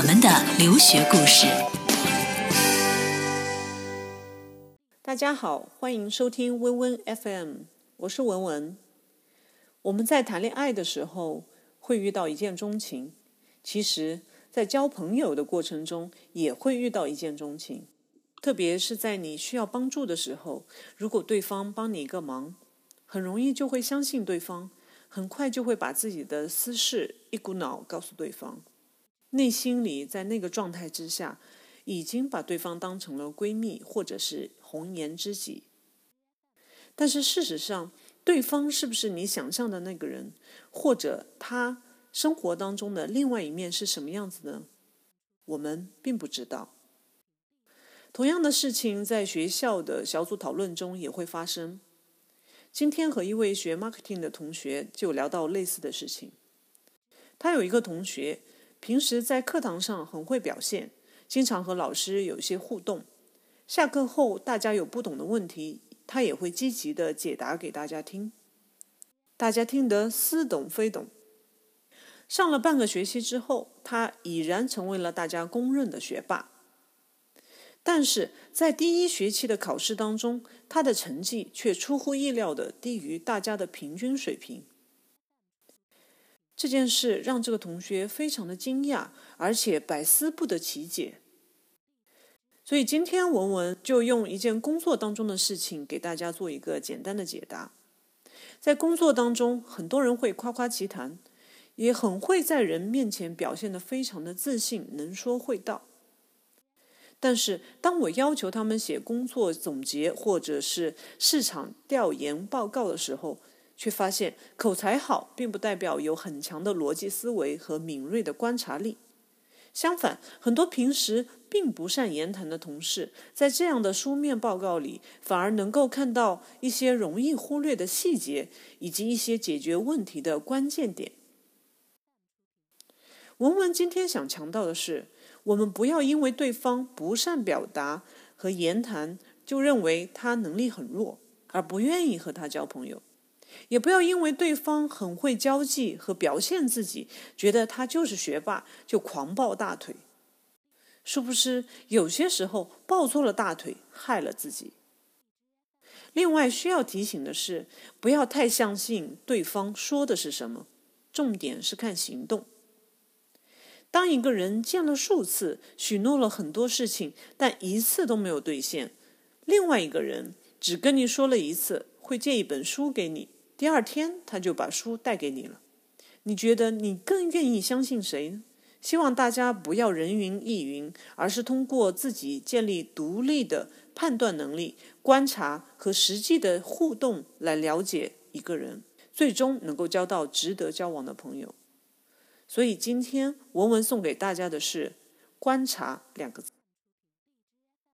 我们的留学故事。大家好，欢迎收听温温 FM，我是文文。我们在谈恋爱的时候会遇到一见钟情，其实，在交朋友的过程中也会遇到一见钟情。特别是在你需要帮助的时候，如果对方帮你一个忙，很容易就会相信对方，很快就会把自己的私事一股脑告诉对方，内心里在那个状态之下，已经把对方当成了闺蜜或者是红颜知己。但是事实上，对方是不是你想象的那个人，或者他生活当中的另外一面是什么样子呢？我们并不知道。同样的事情在学校的小组讨论中也会发生。今天和一位学 marketing 的同学就聊到类似的事情。他有一个同学，平时在课堂上很会表现，经常和老师有一些互动。下课后大家有不懂的问题，他也会积极的解答给大家听。大家听得似懂非懂。上了半个学期之后，他已然成为了大家公认的学霸。但是在第一学期的考试当中，他的成绩却出乎意料的低于大家的平均水平。这件事让这个同学非常的惊讶，而且百思不得其解。所以今天文文就用一件工作当中的事情给大家做一个简单的解答。在工作当中，很多人会夸夸其谈，也很会在人面前表现得非常的自信，能说会道。但是，当我要求他们写工作总结或者是市场调研报告的时候，却发现口才好并不代表有很强的逻辑思维和敏锐的观察力。相反，很多平时并不善言谈的同事，在这样的书面报告里，反而能够看到一些容易忽略的细节，以及一些解决问题的关键点。文文今天想强调的是。我们不要因为对方不善表达和言谈，就认为他能力很弱，而不愿意和他交朋友；也不要因为对方很会交际和表现自己，觉得他就是学霸，就狂抱大腿。殊不知，有些时候抱错了大腿，害了自己。另外需要提醒的是，不要太相信对方说的是什么，重点是看行动。当一个人见了数次，许诺了很多事情，但一次都没有兑现；另外一个人只跟你说了一次会借一本书给你，第二天他就把书带给你了。你觉得你更愿意相信谁呢？希望大家不要人云亦云，而是通过自己建立独立的判断能力、观察和实际的互动来了解一个人，最终能够交到值得交往的朋友。所以今天文文送给大家的是“观察”两个字。